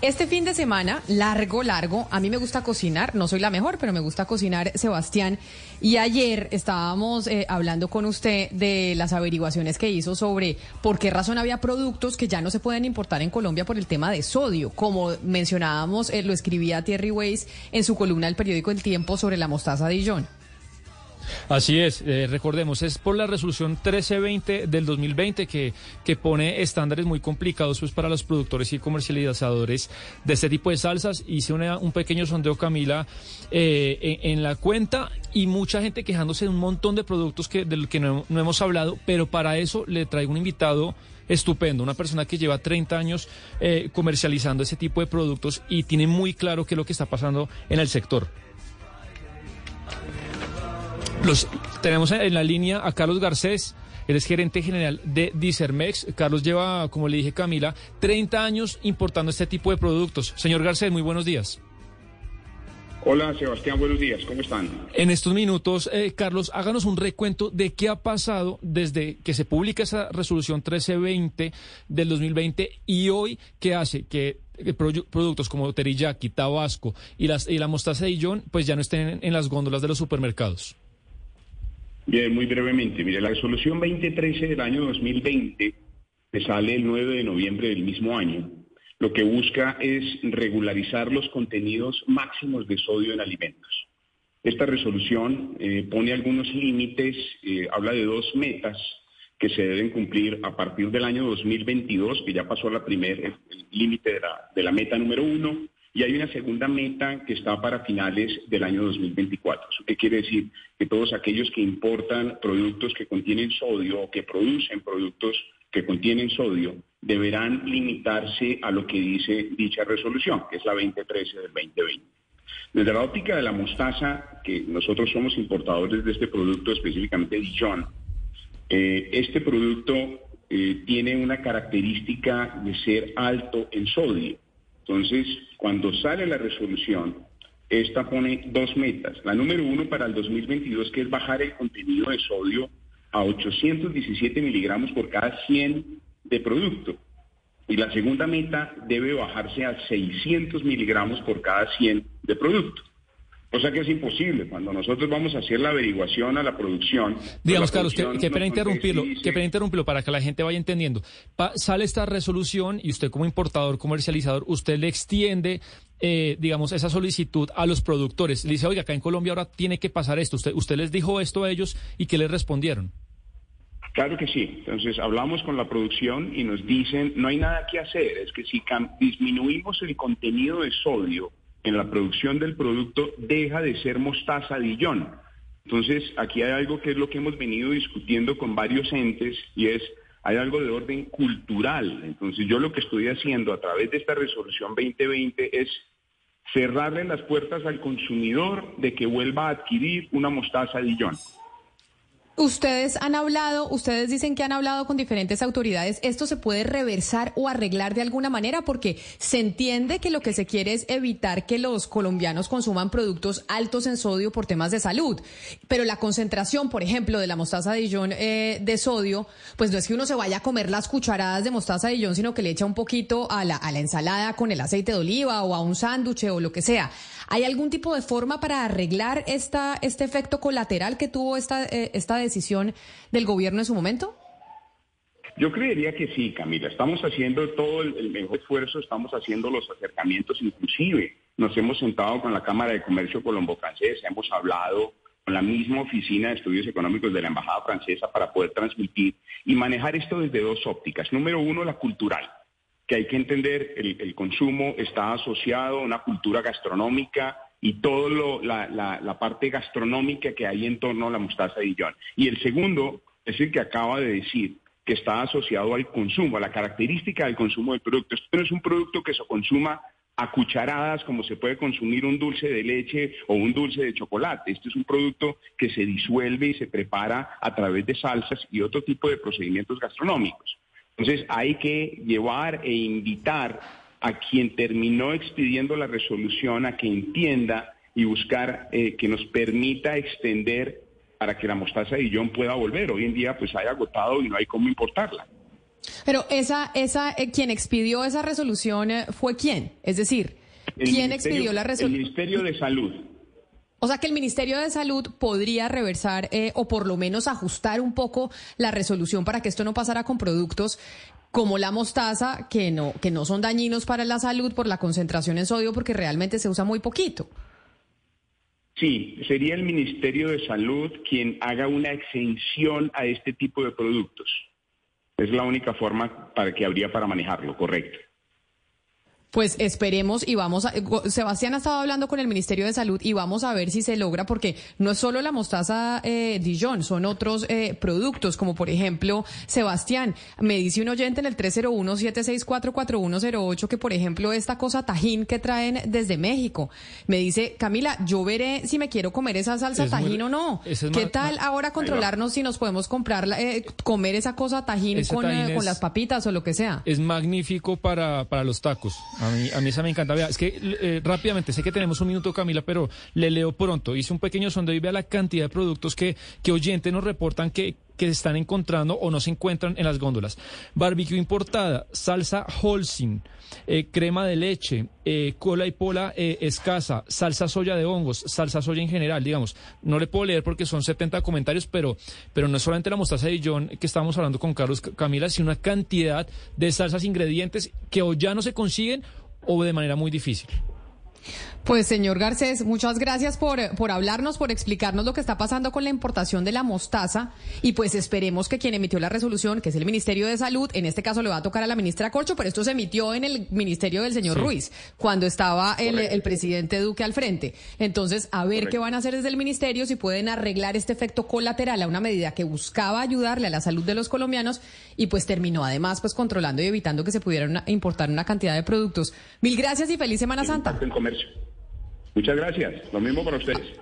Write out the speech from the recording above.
Este fin de semana, largo, largo, a mí me gusta cocinar, no soy la mejor, pero me gusta cocinar, Sebastián. Y ayer estábamos eh, hablando con usted de las averiguaciones que hizo sobre por qué razón había productos que ya no se pueden importar en Colombia por el tema de sodio. Como mencionábamos, eh, lo escribía Thierry Weiss en su columna del periódico El Tiempo sobre la mostaza de Dijon. Así es, eh, recordemos, es por la resolución 1320 del 2020 que, que pone estándares muy complicados pues, para los productores y comercializadores de este tipo de salsas. Hice un pequeño sondeo, Camila, eh, en, la cuenta y mucha gente quejándose de un montón de productos que, del que no, hemos hablado, pero para eso le traigo un invitado estupendo, una persona que lleva 30 años eh, comercializando ese tipo de productos y tiene muy claro qué es lo que está pasando en el sector. Los, tenemos en la línea a Carlos Garcés. Eres gerente general de Dicermex. Carlos lleva, como le dije Camila, 30 años importando este tipo de productos. Señor Garcés, muy buenos días. Hola Sebastián, buenos días, ¿cómo están? En estos minutos, eh, Carlos, háganos un recuento de qué ha pasado desde que se publica esa resolución 1320 del 2020 y hoy qué hace que eh, productos como teriyaki, tabasco y, las, y la mostaza de Dijon pues ya no estén en las góndolas de los supermercados. Bien, muy brevemente. Mire, la resolución 2013 del año 2020, que sale el 9 de noviembre del mismo año, lo que busca es regularizar los contenidos máximos de sodio en alimentos. Esta resolución eh, pone algunos límites, eh, habla de dos metas que se deben cumplir a partir del año 2022, que ya pasó la primer, límite de la, de la meta número uno, y hay una segunda meta que está para finales del año 2024. ¿Eso qué quiere decir? Que todos aquellos que importan productos que contienen sodio o que producen productos que contienen sodio deberán limitarse a lo que dice dicha resolución, que es la 2013 del 2020. Desde la óptica de la mostaza, que nosotros somos importadores de este producto, específicamente Dijon, eh, este producto eh, tiene una característica de ser alto en sodio. Entonces, cuando sale la resolución, esta pone dos metas. La número uno para el 2022, que es bajar el contenido de sodio a 817 miligramos por cada 100 de producto. Y la segunda meta debe bajarse a 600 miligramos por cada 100 de producto. Cosa que es imposible. Cuando nosotros vamos a hacer la averiguación a la producción. Pues Digamos, Carlos, que, pena interrumpirlo, que pena interrumpirlo para que la gente vaya entendiendo. sale esta resolución y usted, como importador, comercializador, usted le extiende, eh, digamos, esa solicitud a los productores. Le dice, oiga, acá en Colombia ahora tiene que pasar esto. Usted, usted les dijo esto a ellos y ¿qué les respondieron? Claro que sí. Entonces hablamos con la producción y nos dicen, no hay nada que hacer, es que si disminuimos el contenido de sodio, en la producción del producto deja de ser mostaza Dijon. Entonces, aquí hay algo que es lo que hemos venido discutiendo con varios entes y es, hay algo de orden cultural. Entonces, yo lo que estoy haciendo a través de esta resolución 2020 es cerrarle las puertas al consumidor de que vuelva a adquirir una mostaza Dijon. Ustedes han hablado, ustedes dicen que han hablado con diferentes autoridades. ¿Esto se puede reversar o arreglar de alguna manera? Porque se entiende que lo que se quiere es evitar que los colombianos consuman productos altos en sodio por temas de salud. Pero la concentración, por ejemplo, de la mostaza de Dijon eh, de sodio, pues no es que uno se vaya a comer las cucharadas de mostaza de Dijon, sino que le echa un poquito a la, a la ensalada con el aceite de oliva o a un sándwich o lo que sea. ¿Hay algún tipo de forma para arreglar esta, este efecto colateral que tuvo esta, eh, esta decisión del gobierno en su momento? Yo creería que sí, Camila. Estamos haciendo todo el, mejor esfuerzo, estamos haciendo los acercamientos, inclusive nos hemos sentado con la Cámara de Comercio Colombo Francesa, hemos hablado con la misma oficina de estudios económicos de la Embajada Francesa para poder transmitir y manejar esto desde dos ópticas. Número uno, la cultural que hay que entender, el, el consumo está asociado a una cultura gastronómica y toda la, la, parte gastronómica que hay en torno a la mostaza de Dijon. Y el segundo es el que acaba de decir, que está asociado al consumo, a la característica del consumo del producto. Esto no es un producto que se consuma a cucharadas como se puede consumir un dulce de leche o un dulce de chocolate. Esto es un producto que se disuelve y se prepara a través de salsas y otro tipo de procedimientos gastronómicos. Entonces hay que llevar e invitar a quien terminó expidiendo la resolución a que entienda y buscar eh, que nos permita extender para que la mostaza de Dijon pueda volver. Hoy en día pues hay agotado y no hay cómo importarla. Pero esa, esa, eh, quien expidió esa resolución eh, fue quién? Es decir, ¿quién expidió la resolución? El Ministerio de Salud. O sea que el Ministerio de Salud podría reversar eh, o por lo menos ajustar un poco la resolución para que esto no pasara con productos como la mostaza, que no, que no son dañinos para la salud por la concentración en sodio, porque realmente se usa muy poquito. Sí, sería el Ministerio de Salud quien haga una exención a este tipo de productos. Es la única forma para que habría para manejarlo, correcto. Pues esperemos y vamos a... Sebastián ha estado hablando con el Ministerio de Salud y vamos a ver si se logra, porque no es solo la mostaza eh, Dijon, son otros eh, productos, como por ejemplo, Sebastián, me dice un oyente en el 301-764-4108 que, por ejemplo, esta cosa tajín que traen desde México, me dice, Camila, yo veré si me quiero comer esa salsa tajín o no. ¿Qué tal ahora controlarnos si nos podemos comprar, eh, comer esa cosa tajín con, eh, con las papitas o lo que sea? Es magnífico para, para los tacos. A mí, a mí esa me encanta. Vea, es que eh, rápidamente, sé que tenemos un minuto, Camila, pero le leo pronto. Hice un pequeño sondeo y vea la cantidad de productos que, que oyentes nos reportan que, que se están encontrando o no se encuentran en las góndolas. Barbecue importada, salsa Holcim, eh, crema de leche, eh, cola y pola escasa, salsa soya de hongos, salsa soya en general, digamos. No le puedo leer porque son 70 comentarios, pero, pero no es solamente la mostaza de John que estábamos hablando con Carlos Camila, sino una cantidad de salsas ingredientes que o ya no se consiguen o de manera muy difícil. Pues señor Garcés, muchas gracias por, por hablarnos, por explicarnos lo que está pasando con la importación de la mostaza y pues esperemos que quien emitió la resolución, que es el Ministerio de Salud, en este caso le va a tocar a la ministra Corcho, pero esto se emitió en el Ministerio del señor Ruiz, cuando estaba el, el, presidente Duque al frente. Entonces, a ver qué van a hacer desde el Ministerio, si pueden arreglar este efecto colateral a una medida que buscaba ayudarle a la salud de los colombianos y pues terminó además pues controlando y evitando que se pudieran importar una cantidad de productos. Mil gracias y feliz Semana Santa. Muchas gracias. Lo mismo para ustedes.